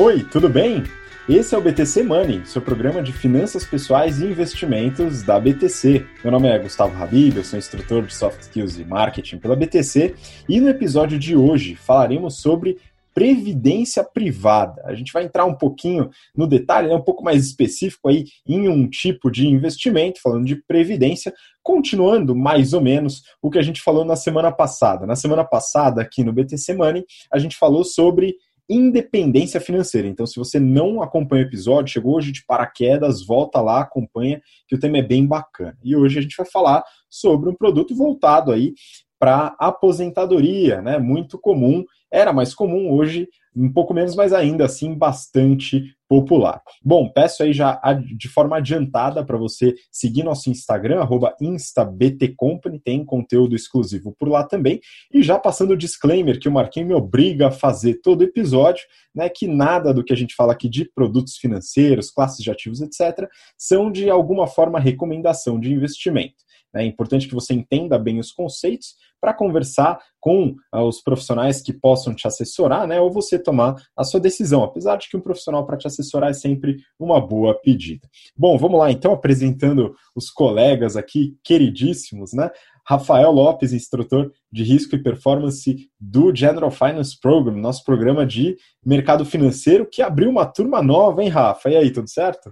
Oi, tudo bem? Esse é o BTC Money, seu programa de finanças pessoais e investimentos da BTC. Meu nome é Gustavo Habib, eu sou instrutor de Soft Skills e Marketing pela BTC e no episódio de hoje falaremos sobre previdência privada. A gente vai entrar um pouquinho no detalhe, né, um pouco mais específico aí em um tipo de investimento, falando de previdência, continuando mais ou menos o que a gente falou na semana passada. Na semana passada, aqui no BTC Money, a gente falou sobre independência financeira. Então, se você não acompanha o episódio, chegou hoje de paraquedas, volta lá, acompanha, que o tema é bem bacana. E hoje a gente vai falar sobre um produto voltado aí para aposentadoria, né? Muito comum, era mais comum, hoje um pouco menos, mas ainda assim bastante popular. Bom, peço aí já de forma adiantada para você seguir nosso Instagram, instabtcompany, tem conteúdo exclusivo por lá também. E já passando o disclaimer que o Marquinhos me obriga a fazer todo episódio, né, que nada do que a gente fala aqui de produtos financeiros, classes de ativos, etc., são de alguma forma recomendação de investimento. É importante que você entenda bem os conceitos para conversar com uh, os profissionais que possam te assessorar, né, ou você tomar a sua decisão, apesar de que um profissional para te assessorar é sempre uma boa pedida. Bom, vamos lá então, apresentando os colegas aqui queridíssimos, né? Rafael Lopes, instrutor de risco e performance do General Finance Program, nosso programa de mercado financeiro, que abriu uma turma nova, hein, Rafa? E aí, tudo certo?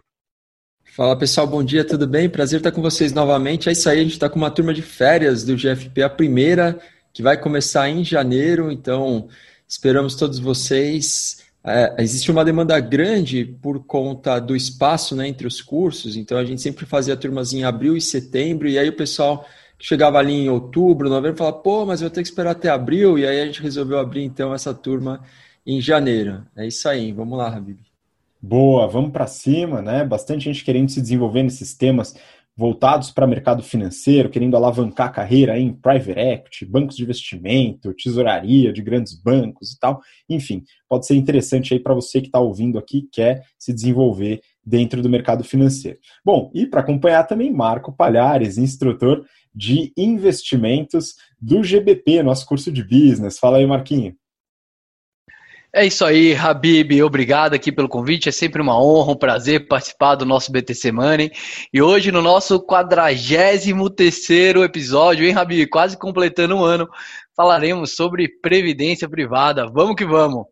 Fala pessoal, bom dia, tudo bem? Prazer estar com vocês novamente. É isso aí, a gente está com uma turma de férias do GFP, a primeira, que vai começar em janeiro, então esperamos todos vocês. É, existe uma demanda grande por conta do espaço né, entre os cursos, então a gente sempre fazia turmas em abril e setembro, e aí o pessoal chegava ali em outubro, novembro, falava, pô, mas eu vou ter que esperar até abril, e aí a gente resolveu abrir então essa turma em janeiro. É isso aí, vamos lá, Habib. Boa, vamos para cima, né? Bastante gente querendo se desenvolver nesses temas voltados para mercado financeiro, querendo alavancar a carreira em private equity, bancos de investimento, tesouraria de grandes bancos e tal. Enfim, pode ser interessante aí para você que está ouvindo aqui quer se desenvolver dentro do mercado financeiro. Bom, e para acompanhar também Marco Palhares, instrutor de investimentos do GBP, nosso curso de business. Fala aí, Marquinho. É isso aí, Habib. Obrigado aqui pelo convite. É sempre uma honra, um prazer participar do nosso BTC Money. E hoje, no nosso 43 episódio, hein, Habib? Quase completando um ano, falaremos sobre previdência privada. Vamos que vamos!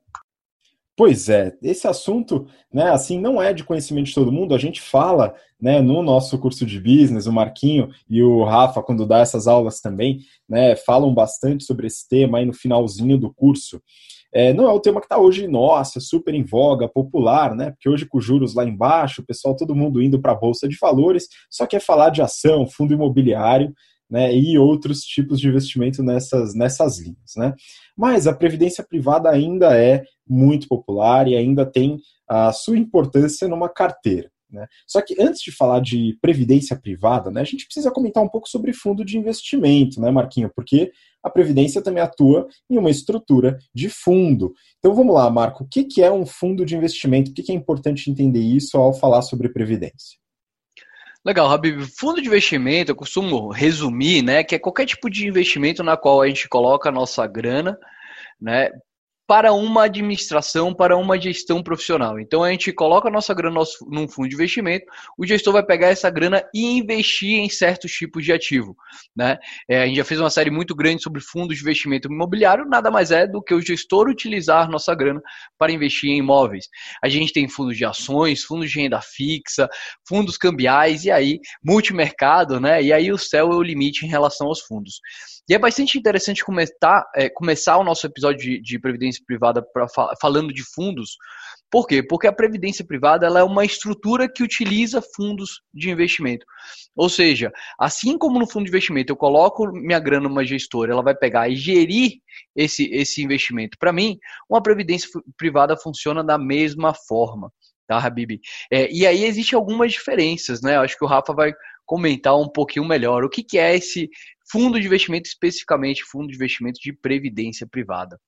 Pois é, esse assunto, né, assim, não é de conhecimento de todo mundo. A gente fala, né, no nosso curso de business, o Marquinho e o Rafa, quando dá essas aulas também, né, falam bastante sobre esse tema aí no finalzinho do curso. É, não é o tema que está hoje, nossa, super em voga, popular, né? Porque hoje com os juros lá embaixo, o pessoal, todo mundo indo para a Bolsa de Valores, só quer falar de ação, fundo imobiliário, né? E outros tipos de investimento nessas, nessas linhas, né? Mas a previdência privada ainda é muito popular e ainda tem a sua importância numa carteira. Né? Só que antes de falar de previdência privada, né, a gente precisa comentar um pouco sobre fundo de investimento, né, Marquinho? Porque a Previdência também atua em uma estrutura de fundo. Então vamos lá, Marco, o que é um fundo de investimento? Por que é importante entender isso ao falar sobre Previdência? Legal, Habib. Fundo de investimento, eu costumo resumir, né, que é qualquer tipo de investimento na qual a gente coloca a nossa grana, né, para uma administração, para uma gestão profissional. Então a gente coloca a nossa grana num fundo de investimento, o gestor vai pegar essa grana e investir em certos tipos de ativo. Né? É, a gente já fez uma série muito grande sobre fundos de investimento imobiliário, nada mais é do que o gestor utilizar nossa grana para investir em imóveis. A gente tem fundos de ações, fundos de renda fixa, fundos cambiais e aí multimercado, né? E aí o céu é o limite em relação aos fundos. E é bastante interessante começar, é, começar o nosso episódio de, de previdência privada pra, falando de fundos. Por quê? Porque a previdência privada ela é uma estrutura que utiliza fundos de investimento. Ou seja, assim como no fundo de investimento eu coloco minha grana numa gestora, ela vai pegar e gerir esse, esse investimento. Para mim, uma previdência privada funciona da mesma forma tá, Habib? É, e aí existem algumas diferenças, né? Eu acho que o Rafa vai comentar um pouquinho melhor. O que, que é esse fundo de investimento, especificamente fundo de investimento de previdência privada?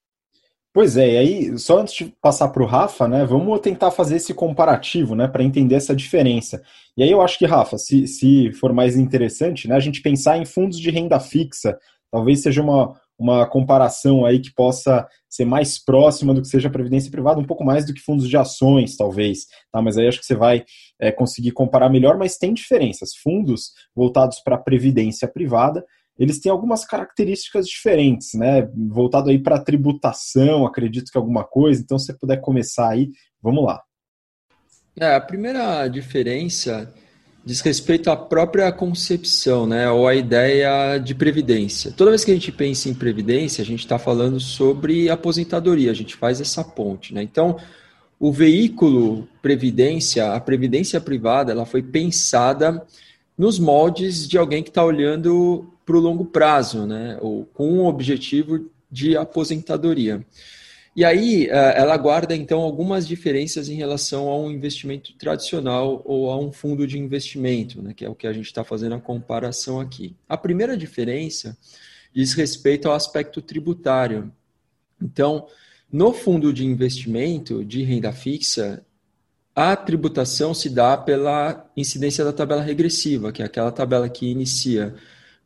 Pois é, e aí, só antes de passar para o Rafa, né, vamos tentar fazer esse comparativo, né, para entender essa diferença. E aí eu acho que, Rafa, se, se for mais interessante, né, a gente pensar em fundos de renda fixa, talvez seja uma, uma comparação aí que possa ser mais próxima do que seja a previdência privada, um pouco mais do que fundos de ações, talvez, tá? Mas aí acho que você vai é, conseguir comparar melhor, mas tem diferenças. Fundos voltados para a previdência privada, eles têm algumas características diferentes, né? Voltado aí para tributação, acredito que alguma coisa. Então, se você puder começar aí, vamos lá. É, a primeira diferença diz respeito à própria concepção, né, ou à ideia de previdência. Toda vez que a gente pensa em previdência, a gente está falando sobre aposentadoria, a gente faz essa ponte, né? Então, o veículo previdência, a previdência privada, ela foi pensada nos moldes de alguém que está olhando para o longo prazo, né, ou com o objetivo de aposentadoria. E aí, é, ela guarda, então, algumas diferenças em relação a um investimento tradicional ou a um fundo de investimento, né, que é o que a gente está fazendo a comparação aqui. A primeira diferença diz respeito ao aspecto tributário. Então, no fundo de investimento de renda fixa, a tributação se dá pela incidência da tabela regressiva, que é aquela tabela que inicia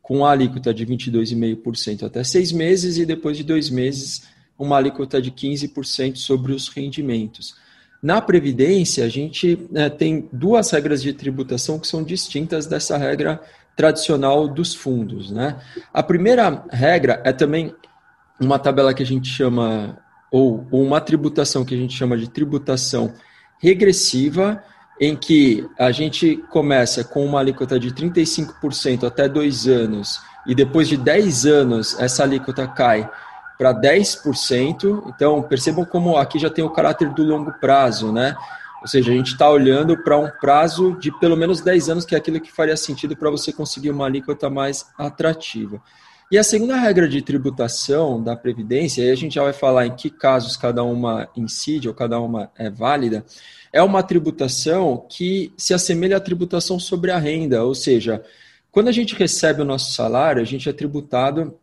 com a alíquota de 22,5% até seis meses e depois de dois meses uma alíquota de 15% sobre os rendimentos. Na Previdência, a gente né, tem duas regras de tributação que são distintas dessa regra tradicional dos fundos. Né? A primeira regra é também uma tabela que a gente chama, ou, ou uma tributação que a gente chama de tributação regressiva, em que a gente começa com uma alíquota de 35% até dois anos, e depois de 10 anos essa alíquota cai para 10%. Então, percebam como aqui já tem o caráter do longo prazo, né? Ou seja, a gente está olhando para um prazo de pelo menos 10 anos, que é aquilo que faria sentido para você conseguir uma alíquota mais atrativa. E a segunda regra de tributação da Previdência, aí a gente já vai falar em que casos cada uma incide ou cada uma é válida, é uma tributação que se assemelha à tributação sobre a renda, ou seja, quando a gente recebe o nosso salário, a gente é tributado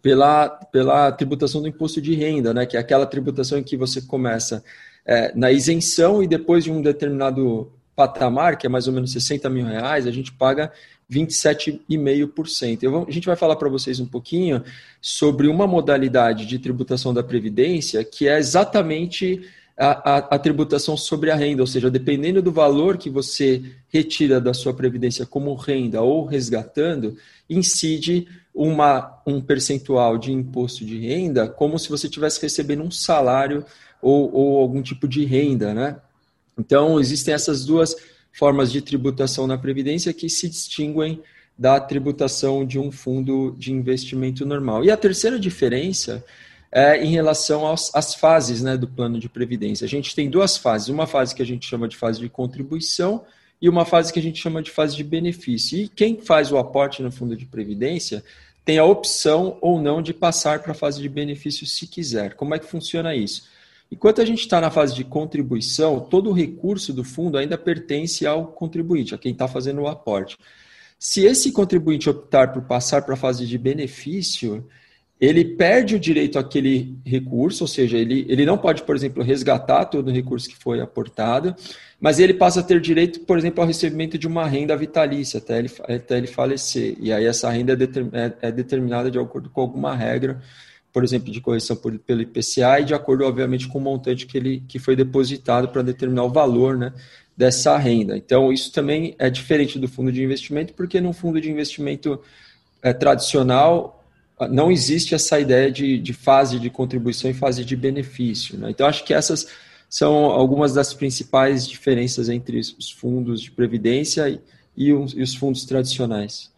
pela, pela tributação do imposto de renda, né, que é aquela tributação em que você começa é, na isenção e depois de um determinado patamar, que é mais ou menos 60 mil reais, a gente paga 27,5%. a gente vai falar para vocês um pouquinho sobre uma modalidade de tributação da Previdência que é exatamente a, a, a, tributação sobre a renda, ou seja, dependendo do valor que você retira da sua Previdência como renda ou resgatando, incide uma, um percentual de imposto de renda como se você estivesse recebendo um salário ou, ou algum tipo de renda, né? Então, existem essas duas formas de tributação na Previdência que se distinguem da tributação de um fundo de investimento normal. E a terceira diferença é em relação aos, às fases né, do plano de Previdência. A gente tem duas fases, uma fase que a gente chama de fase de contribuição e uma fase que a gente chama de fase de benefício. E quem faz o aporte no fundo de previdência tem a opção ou não de passar para a fase de benefício se quiser. Como é que funciona isso? Enquanto a gente está na fase de contribuição, todo o recurso do fundo ainda pertence ao contribuinte, a quem está fazendo o aporte. Se esse contribuinte optar por passar para a fase de benefício, ele perde o direito àquele recurso, ou seja, ele, ele não pode, por exemplo, resgatar todo o recurso que foi aportado, mas ele passa a ter direito, por exemplo, ao recebimento de uma renda vitalícia até ele, até ele falecer. E aí essa renda é, é, é determinada de acordo com alguma regra, por exemplo, de correção por, pelo IPCA e de acordo, obviamente, com o montante que, ele, que foi depositado para determinar o valor né, dessa renda. Então, isso também é diferente do fundo de investimento, porque no fundo de investimento é, tradicional, não existe essa ideia de, de fase de contribuição e fase de benefício. Né? Então, acho que essas são algumas das principais diferenças entre os fundos de previdência e, e, os, os, fundos tradicionais.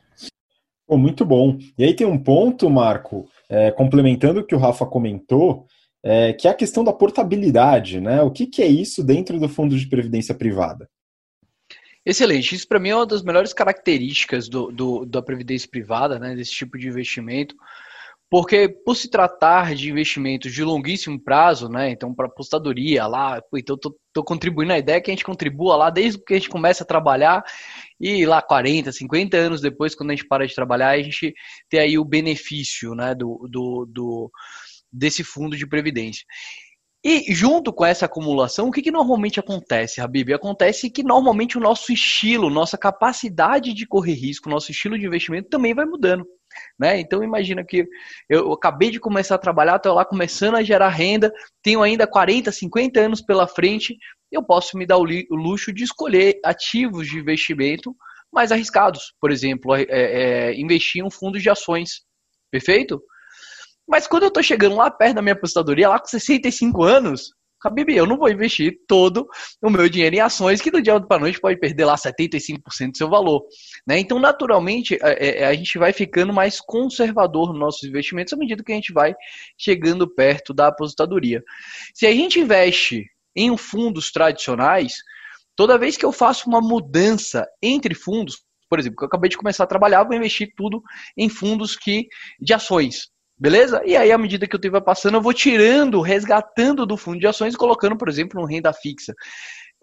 Pô, muito bom. E aí tem um ponto, Marco, é, complementando o que o Rafa comentou, é, que é a questão da portabilidade. Né? O que, que é isso dentro do fundo de previdência privada? Excelente. Isso para mim é uma das melhores características do, do, da previdência privada, né, desse tipo de investimento, porque por se tratar de investimentos de longuíssimo prazo, né, então para apostadoria lá, então tô, tô contribuindo na ideia que a gente contribua lá desde que a gente começa a trabalhar e lá 40, 50 anos depois, quando a gente para de trabalhar, a gente tem aí o benefício, né, do, do, do desse fundo de previdência. E junto com essa acumulação, o que, que normalmente acontece, Habib? Acontece que normalmente o nosso estilo, nossa capacidade de correr risco, nosso estilo de investimento também vai mudando. Né? Então imagina que eu acabei de começar a trabalhar, estou lá começando a gerar renda, tenho ainda 40, 50 anos pela frente, eu posso me dar o luxo de escolher ativos de investimento mais arriscados. Por exemplo, é, é, investir em um fundo de ações. Perfeito? Mas quando eu estou chegando lá perto da minha apostadoria, lá com 65 anos, Habib, eu não vou investir todo o meu dinheiro em ações que do dia para noite pode perder lá 75% do seu valor. Né? Então, naturalmente, a, é, é, a, gente vai ficando mais conservador nos nossos investimentos à medida que a gente vai chegando perto da aposentadoria. Se a gente investe em fundos tradicionais, toda vez que eu faço uma mudança entre fundos, por exemplo, que eu acabei de começar a trabalhar, vou investir tudo em fundos que de ações. Beleza? E aí, à medida que o tempo vai passando, eu vou tirando, resgatando do fundo de ações e colocando, por exemplo, no renda fixa.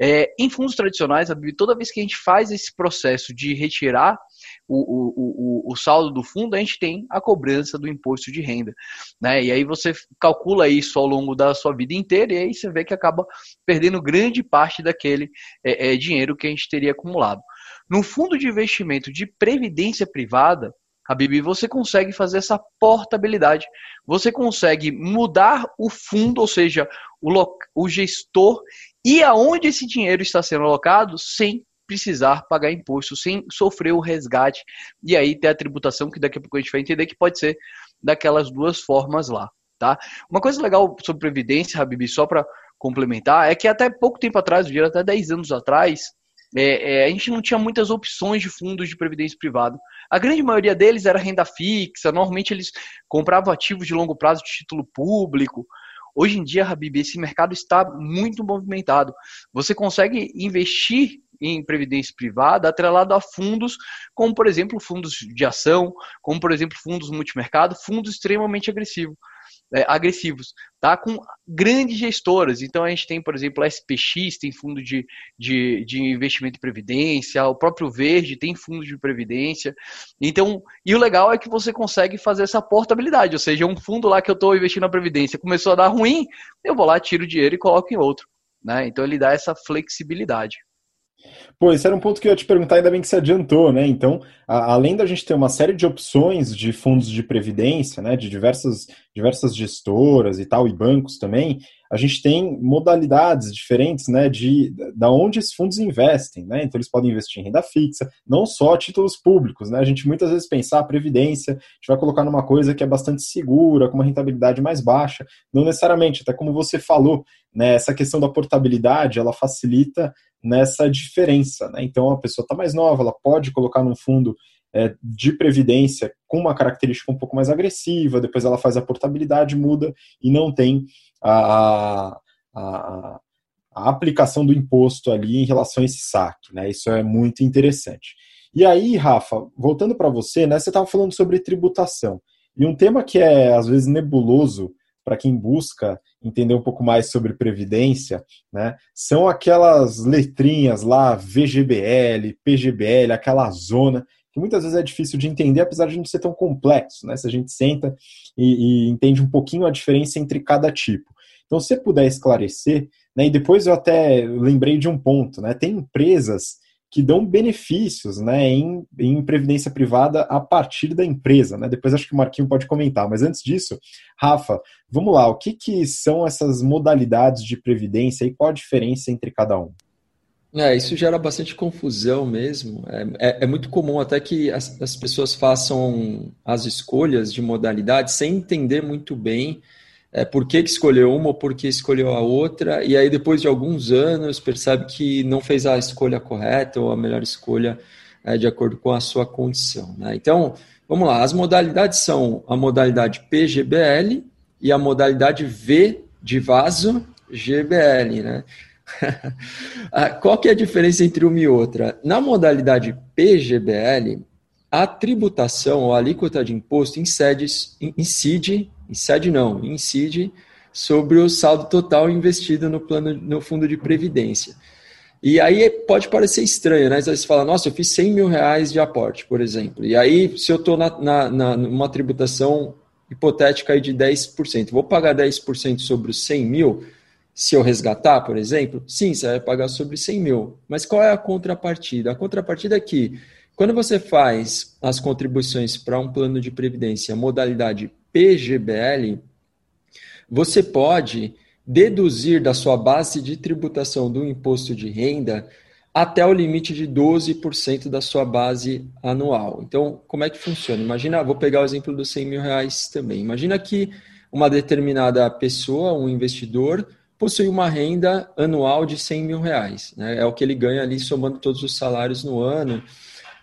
É, em fundos tradicionais, toda vez que a gente faz esse processo de retirar o, o, o, o, saldo do fundo, a gente tem a cobrança do imposto de renda. Né? E aí você calcula isso ao longo da sua vida inteira e aí você vê que acaba perdendo grande parte daquele é, é, dinheiro que a gente teria acumulado. No fundo de investimento de previdência privada, Habib, você consegue fazer essa portabilidade. Você consegue mudar o fundo, ou seja, o, o gestor e aonde esse dinheiro está sendo alocado sem precisar pagar imposto, sem sofrer o resgate e aí ter a tributação que daqui a pouco a gente vai entender que pode ser daquelas duas formas lá, tá? Uma coisa legal sobre previdência, Habib, só para complementar, é que até pouco tempo atrás, até 10 anos atrás, é, é, a gente não tinha muitas opções de fundos de previdência privada. A grande maioria deles era renda fixa, normalmente eles compravam ativos de longo prazo de título público. Hoje em dia, Habib, esse mercado está muito movimentado. Você consegue investir em previdência privada atrelado a fundos, como por exemplo fundos de ação, como por exemplo fundos multimercado, fundos extremamente agressivos é, agressivos, tá? Com grandes gestoras. Então a gente tem, por exemplo, a SPX, tem fundo de, de, de investimento em previdência, o próprio Verde tem fundo de previdência. Então, e o legal é que você consegue fazer essa portabilidade, ou seja, um fundo lá que eu estou investindo na previdência começou a dar ruim, eu vou lá, tiro o dinheiro e coloco em outro. Né? Então ele dá essa flexibilidade. Pô, esse era um ponto que eu ia te perguntar, ainda bem que você adiantou, né? Então, a, além da gente ter uma série de opções de fundos de previdência, né, de diversas, diversas gestoras e tal, e bancos também, a gente tem modalidades diferentes, né, de da onde esses fundos investem, né? Então, eles podem investir em renda fixa, não só títulos públicos, né? A gente muitas vezes pensa, a ah, previdência, a gente vai colocar numa coisa que é bastante segura, com uma rentabilidade mais baixa, não necessariamente, até como você falou, né, essa questão da portabilidade, ela facilita nessa diferença. Né? Então, a pessoa está mais nova, ela pode colocar num fundo é, de previdência com uma característica um pouco mais agressiva, depois ela faz a portabilidade, muda e não tem a, a, a aplicação do imposto ali em relação a esse saque. Né? Isso é muito interessante. E aí, Rafa, voltando para você, né, você estava falando sobre tributação. E um tema que é, às vezes, nebuloso para quem busca entender um pouco mais sobre previdência, né, são aquelas letrinhas lá, VGBL, PGBL, aquela zona, que muitas vezes é difícil de entender, apesar de não ser tão complexo, né, se a gente senta e, e entende um pouquinho a diferença entre cada tipo. Então, se você puder esclarecer, né, e depois eu até lembrei de um ponto, né, tem empresas que dão benefícios né, em, em previdência privada a partir da empresa. Né? Depois acho que o Marquinho pode comentar. Mas antes disso, Rafa, vamos lá. O que, que são essas modalidades de previdência e qual a diferença entre cada um? É, isso gera bastante confusão mesmo. É, é, é muito comum até que as, as pessoas façam as escolhas de modalidade sem entender muito bem é, por que, que escolheu uma ou por que escolheu a outra, e aí depois de alguns anos percebe que não fez a escolha correta ou a melhor escolha é, de acordo com a sua condição. Né? Então, vamos lá, as modalidades são a modalidade PGBL e a modalidade V de vaso GBL. Né? Ah, qual que é a diferença entre uma e outra? Na modalidade PGBL, a tributação ou a alíquota de imposto incide, incide incide não, incide sobre o saldo total investido no plano no fundo de previdência. E aí pode parecer estranho, né? Você fala, nossa, eu fiz 100 mil reais de aporte, por exemplo. E aí, se eu estou na, na, na, numa tributação hipotética aí de 10%, vou pagar 10% sobre os 100 mil se eu resgatar, por exemplo? Sim, você vai pagar sobre 100 mil. Mas qual é a contrapartida? A contrapartida é que Quando você faz as contribuições para um plano de previdência modalidade PGBL, você pode deduzir da sua base de tributação do imposto de renda até o limite de 12% da sua base anual. Então, como é que funciona? Imagina, vou pegar o exemplo dos 100 mil reais também. Imagina que uma determinada pessoa, um investidor, possui uma renda anual de 100 mil reais. Né? É o que ele ganha ali somando todos os salários no ano.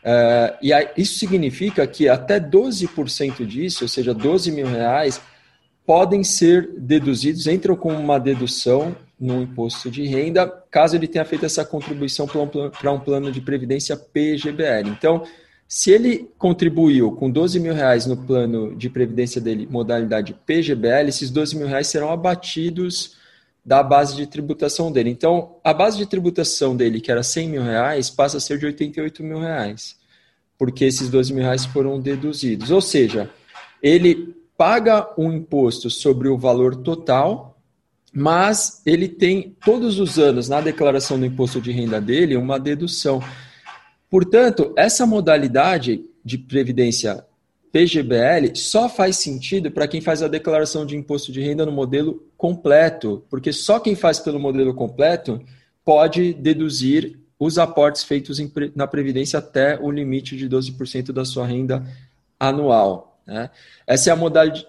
Uh, e aí, isso significa que até 12% disso, ou seja, 12 mil reais, podem ser deduzidos, entram com uma dedução no imposto de renda, caso ele tenha feito essa contribuição para um, para um plano de previdência PGBL. Então, se ele contribuiu com 12 mil reais no plano de previdência dele, modalidade PGBL, esses 12 mil reais serão abatidos da base de tributação dele. Então, a base de tributação dele, que era 100 mil reais, passa a ser de 88 mil reais, porque esses 12 mil reais foram deduzidos. Ou seja, ele paga um imposto sobre o valor total, mas ele tem todos os anos na declaração do imposto de renda dele uma dedução. Portanto, essa modalidade de previdência PGBL só faz sentido para quem faz a declaração de imposto de renda no modelo completo, porque só quem faz pelo modelo completo pode deduzir os aportes feitos na Previdência até o limite de 12% da sua renda anual. Né? Essa é a modalidade,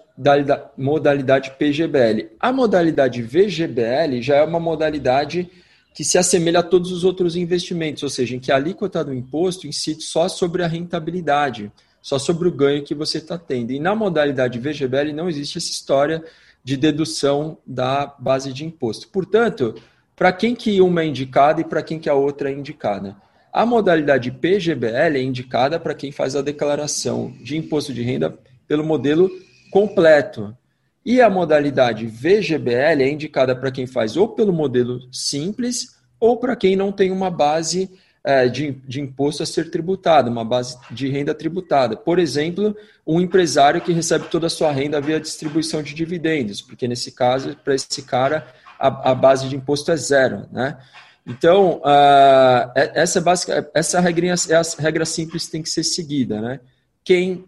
modalidade PGBL. A modalidade VGBL já é uma modalidade que se assemelha a todos os outros investimentos, ou seja, em que a alíquota do imposto incide só sobre a rentabilidade só sobre o ganho que você está tendo. E na modalidade VGBL não existe essa história de dedução da base de imposto. Portanto, para quem que uma é indicada e para quem que a outra é indicada? A modalidade PGBL é indicada para quem faz a declaração de imposto de renda pelo modelo completo. E a modalidade VGBL é indicada para quem faz ou pelo modelo simples ou para quem não tem uma base de, de imposto a ser tributado, uma base de renda tributada. Por exemplo, um empresário que recebe toda a sua renda via distribuição de dividendos, porque nesse caso, para esse cara, a, a, base de imposto é zero. Né? Então, uh, essa, básica, essa regrinha, essa regra simples tem que ser seguida. Né? Quem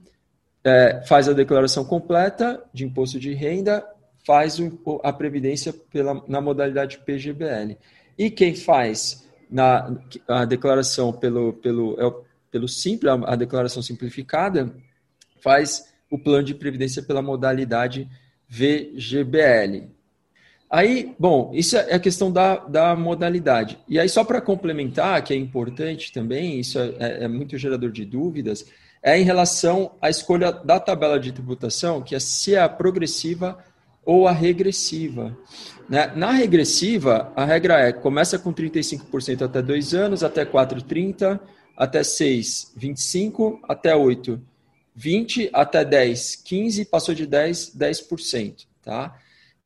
é, faz a declaração completa de imposto de renda faz o, a previdência pela, na modalidade PGBL. E quem faz na a declaração pelo, pelo, é, pelo simples, a declaração simplificada, faz o plano de previdência pela modalidade VGBL. Aí, bom, isso é a questão da, da modalidade. E aí, só para complementar, que é importante também, isso é, é, é muito gerador de dúvidas, é em relação à escolha da tabela de tributação, que é se é a progressiva ou a regressiva. Né? Na regressiva, a regra é começa com 35% até 2 anos, até 4, 30, até 6, 25, até 8, 20, até 10, 15, passou de 10, 10%. Tá?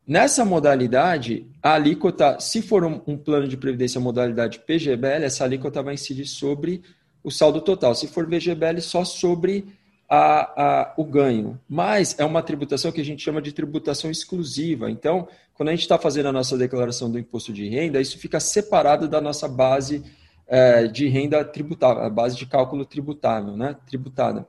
Nessa modalidade, a alíquota, se for um, um, plano de previdência modalidade PGBL, essa alíquota vai incidir sobre o saldo total. Se for VGBL, só sobre a, a, o ganho. Mas é uma tributação que a gente chama de tributação exclusiva. Então, quando a gente está fazendo a nossa declaração do imposto de renda, isso fica separado da nossa base é, de renda tributável, a base de cálculo tributável, né? Tributada.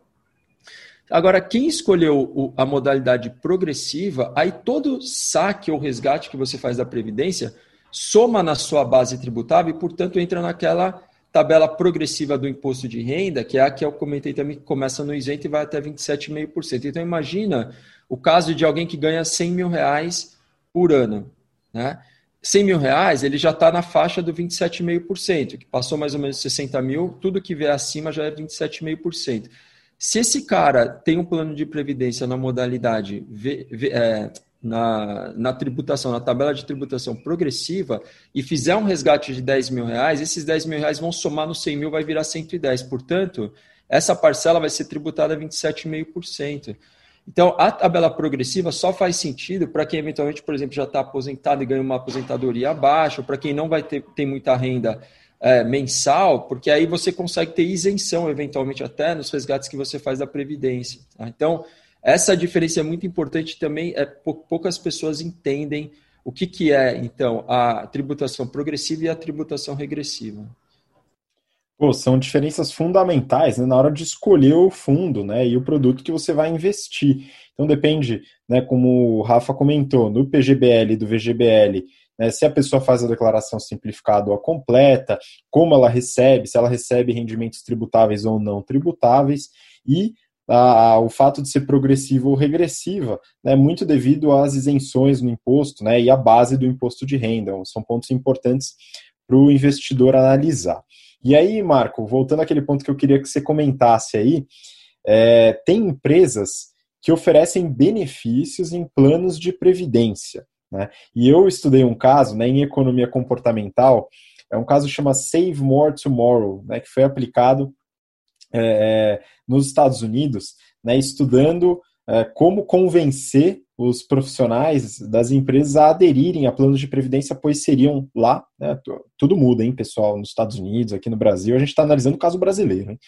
Agora, quem escolheu a modalidade progressiva, aí todo saque ou resgate que você faz da Previdência soma na sua base tributável e, portanto, entra naquela tabela progressiva do imposto de renda, que é a que eu comentei também, que começa no isento e vai até 27,5%. Então, imagina o caso de alguém que ganha 100 mil reais por ano. Né? 100 mil reais, ele já está na faixa do 27,5%, que passou mais ou menos 60 mil, tudo que vier acima já é 27,5%. Se esse cara tem um plano de previdência na modalidade é, na, na tributação, na tabela de tributação progressiva, e fizer um resgate de 10 mil reais, esses 10 mil reais vão somar no 100 mil, vai virar 110. Portanto, essa parcela vai ser tributada a 27,5%. Então, a tabela progressiva só faz sentido para quem eventualmente, por exemplo, já está aposentado e ganha uma aposentadoria abaixo, para quem não vai ter tem muita renda é, mensal, porque aí você consegue ter isenção, eventualmente até, nos resgates que você faz da Previdência. Tá? Então, essa diferença é muito importante também, é, poucas pessoas entendem o que, que é, então, a tributação progressiva e a tributação regressiva. Pô, são diferenças fundamentais né, na hora de escolher o fundo né, e o produto que você vai investir. Então depende, né, como o Rafa comentou, no PGBL do VGBL, né, se a pessoa faz a declaração simplificada ou a completa, como ela recebe, se ela recebe rendimentos tributáveis ou não tributáveis, e a, o fato de ser progressiva ou regressiva, né, muito devido às isenções no imposto né, e à base do imposto de renda. São pontos importantes para o investidor analisar. E aí, Marco, voltando àquele ponto que eu queria que você comentasse aí, é, tem empresas que oferecem benefícios em planos de previdência. Né? E eu estudei um caso né, em economia comportamental, é um caso que chama Save More Tomorrow, né, que foi aplicado é, é nos Estados Unidos, né, estudando é, como convencer os profissionais das empresas a aderirem a planos de previdência, pois seriam lá, né, tudo muda, hein, pessoal, nos Estados Unidos, aqui no Brasil, a gente está analisando o caso brasileiro, hein,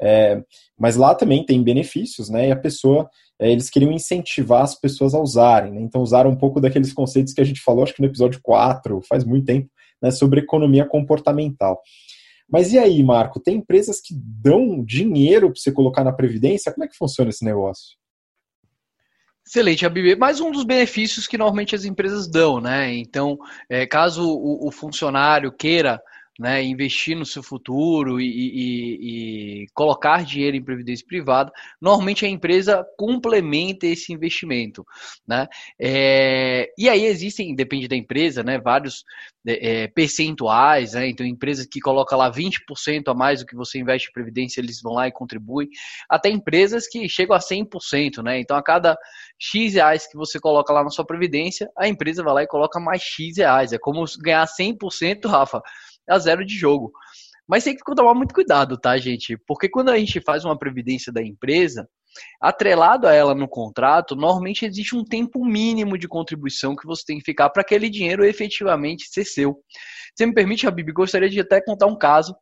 é, mas lá também tem benefícios, né, e a pessoa, é, eles queriam incentivar as pessoas a usarem, né, então usaram um pouco daqueles conceitos que a gente falou, acho que no episódio 4, faz muito tempo, né, sobre economia comportamental. Mas e aí, Marco, tem empresas que dão dinheiro para você colocar na Previdência? Como é que funciona esse negócio? Excelente, ABB. Mais um dos benefícios que normalmente as empresas dão, né? Então, é, caso o, o funcionário queira né, investir no seu futuro e, e, e, colocar dinheiro em previdência privada, normalmente a empresa complementa esse investimento. Né? É, e aí existem, depende da empresa, né, vários é, é percentuais, né? então empresas que colocam lá 20% a mais do que você investe em previdência, eles vão lá e contribuem, até empresas que chegam a 100%, né? então a cada X reais que você coloca lá na sua previdência, a empresa vai lá e coloca mais X reais, é como ganhar 100%, Rafa, a zero de jogo. Mas tem que tomar muito cuidado, tá, gente? Porque quando a gente faz uma previdência da empresa, atrelado a ela no contrato, normalmente existe um tempo mínimo de contribuição que você tem que ficar para aquele dinheiro efetivamente ser seu. Se me permite, Habib, gostaria de até contar um caso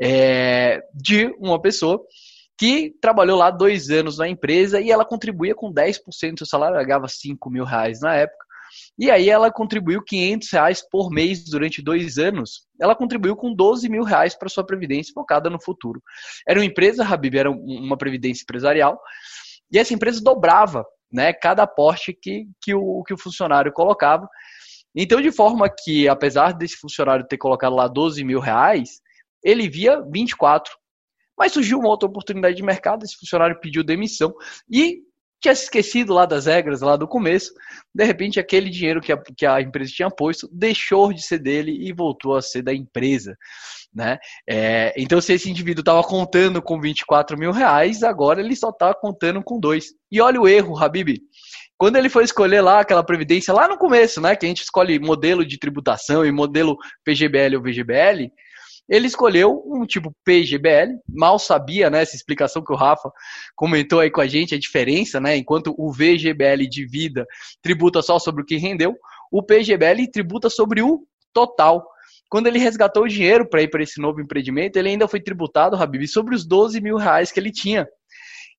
é, de uma pessoa que trabalhou lá dois anos na empresa e ela contribuía com 10% do salário, ela ganhava 5 mil reais na época. E aí ela contribuiu 500 reais por mês durante dois anos. Ela contribuiu com 12 mil reais para sua previdência focada no futuro. Era uma empresa, Habib, era uma previdência empresarial. E essa empresa dobrava né, cada aporte que, que, o, que o funcionário colocava. Então, de forma que, apesar desse funcionário ter colocado lá 12 mil reais, ele via 24. Mas surgiu uma outra oportunidade de mercado, esse funcionário pediu demissão e tinha se esquecido lá das regras lá do começo, de repente aquele dinheiro que a, que a empresa tinha posto deixou de ser dele e voltou a ser da empresa. Né? É, então, se esse indivíduo estava contando com 24 mil reais, agora ele só está contando com dois. E olha o erro, Habib. Quando ele foi escolher lá aquela previdência, lá no começo, né, que a gente escolhe modelo de tributação e modelo PGBL ou VGBL, ele escolheu um tipo PGBL, mal sabia, né, essa explicação que o Rafa comentou aí com a gente, a diferença, né, enquanto o VGBL de vida tributa só sobre o que rendeu, o PGBL tributa sobre o total. Quando ele resgatou o dinheiro para ir para esse novo empreendimento, ele ainda foi tributado, Habib, sobre os 12 mil reais que ele tinha.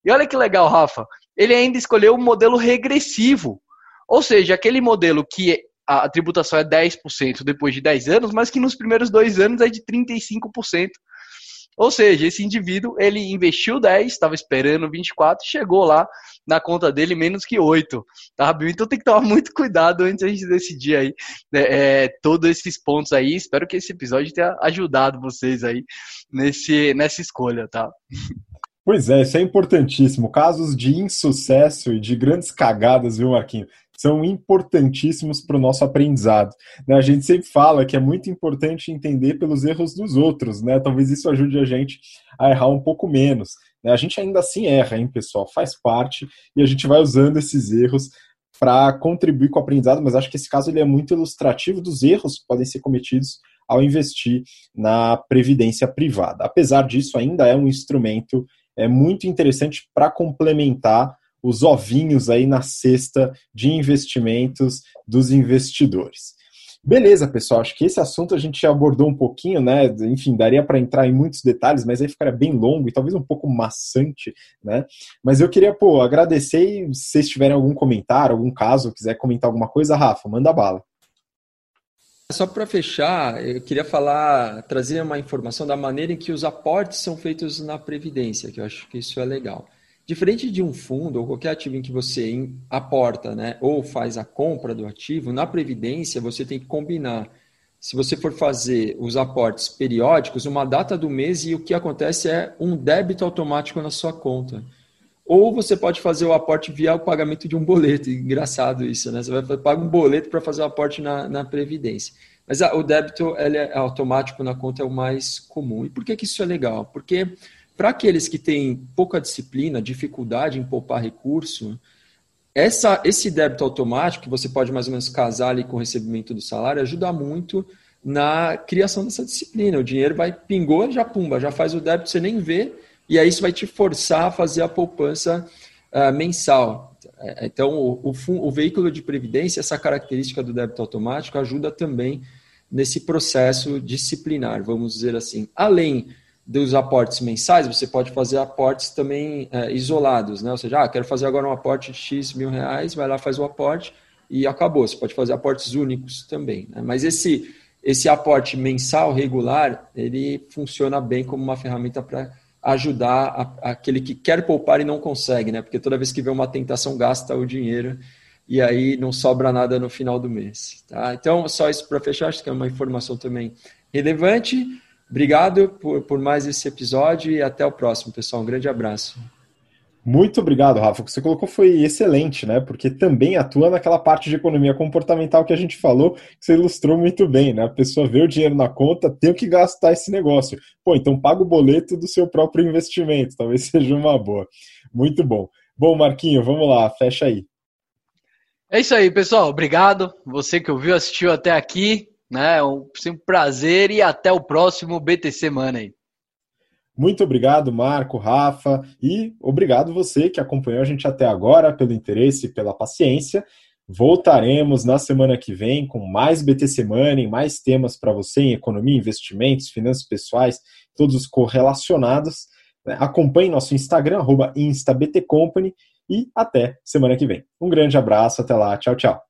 E olha que legal, Rafa, ele ainda escolheu o um modelo regressivo, ou seja, aquele modelo que a tributação é 10% depois de 10 anos, mas que nos primeiros dois anos é de 35%. Ou seja, esse indivíduo, ele investiu 10, estava esperando 24, chegou lá na conta dele menos que 8, tá, Então tem que tomar muito cuidado antes de decidir aí né, é, todos esses pontos aí. Espero que esse episódio tenha ajudado vocês aí nesse, nessa escolha, tá? Pois é, isso é importantíssimo. Casos de insucesso e de grandes cagadas, viu, Marquinho? São importantíssimos para o nosso aprendizado. Né? A gente sempre fala que é muito importante entender pelos erros dos outros, né? Talvez isso ajude a gente a errar um pouco menos. Né? A gente ainda assim erra, hein, pessoal? Faz parte e a gente vai usando esses erros para contribuir com o aprendizado, mas acho que esse caso ele é muito ilustrativo dos erros que podem ser cometidos ao investir na previdência privada. Apesar disso, ainda é um instrumento é muito interessante para complementar os ovinhos aí na cesta de investimentos dos investidores. Beleza, pessoal, acho que esse assunto a gente já abordou um pouquinho, né? Enfim, daria para entrar em muitos detalhes, mas aí ficaria bem longo e talvez um pouco maçante, né? Mas eu queria, pô, agradecer e se vocês tiverem algum comentário, algum caso, quiser comentar alguma coisa, Rafa, manda bala. Só para fechar, eu queria falar, trazer uma informação da maneira em que os aportes são feitos na Previdência, que eu acho que isso é legal. Diferente de um fundo ou qualquer ativo em que você aporta, né, ou faz a compra do ativo, na Previdência você tem que combinar. Se você for fazer os aportes periódicos, uma data do mês e o que acontece é um débito automático na sua conta. Ou você pode fazer o aporte via o pagamento de um boleto. Engraçado isso, né? Você vai pagar um boleto para fazer o aporte na, na Previdência. Mas a, o débito ele é automático na conta é o mais comum. E por que, que isso é legal? Porque para aqueles que têm pouca disciplina, dificuldade em poupar recurso, essa, esse débito automático, que você pode mais ou menos casar ali com o recebimento do salário, ajuda muito na criação dessa disciplina. O dinheiro vai, pingou, já pumba, já faz o débito, você nem vê, e aí isso vai te forçar a fazer a poupança uh, mensal. É, então, o, o, o veículo de previdência, essa característica do débito automático, ajuda também nesse processo disciplinar, vamos dizer assim. Além dos aportes mensais, você pode fazer aportes também é, isolados, né? Ou seja, ah, quero fazer agora um aporte de X mil reais, vai lá, faz o aporte e acabou. Você pode fazer aportes únicos também. Né? Mas esse, esse aporte mensal regular, ele funciona bem como uma ferramenta para ajudar a, aquele que quer poupar e não consegue, né? Porque toda vez que vê uma tentação, gasta o dinheiro e aí não sobra nada no final do mês. Tá? Então, só isso para fechar, acho que é uma informação também relevante. Obrigado por, por mais esse episódio e até o próximo, pessoal. Um grande abraço. Muito obrigado, Rafa. O que você colocou foi excelente, né? Porque também atua naquela parte de economia comportamental que a gente falou, que você ilustrou muito bem, né? A pessoa vê o dinheiro na conta, tem que gastar esse negócio. Pô, então paga o boleto do seu próprio investimento, talvez seja uma boa. Muito bom. Bom, Marquinho, vamos lá, fecha aí. É isso aí, pessoal. Obrigado. Você que ouviu, assistiu até aqui. Né? É um, prazer e até o próximo BTC Money. Muito obrigado, Marco, Rafa, e obrigado você que acompanhou a gente até agora, pelo interesse e pela paciência. Voltaremos na semana que vem com mais BTC Money, mais temas para você em economia, investimentos, finanças pessoais, todos correlacionados. Acompanhe nosso Instagram, instabtcompany, e até semana que vem. Um grande abraço, até lá, tchau, tchau.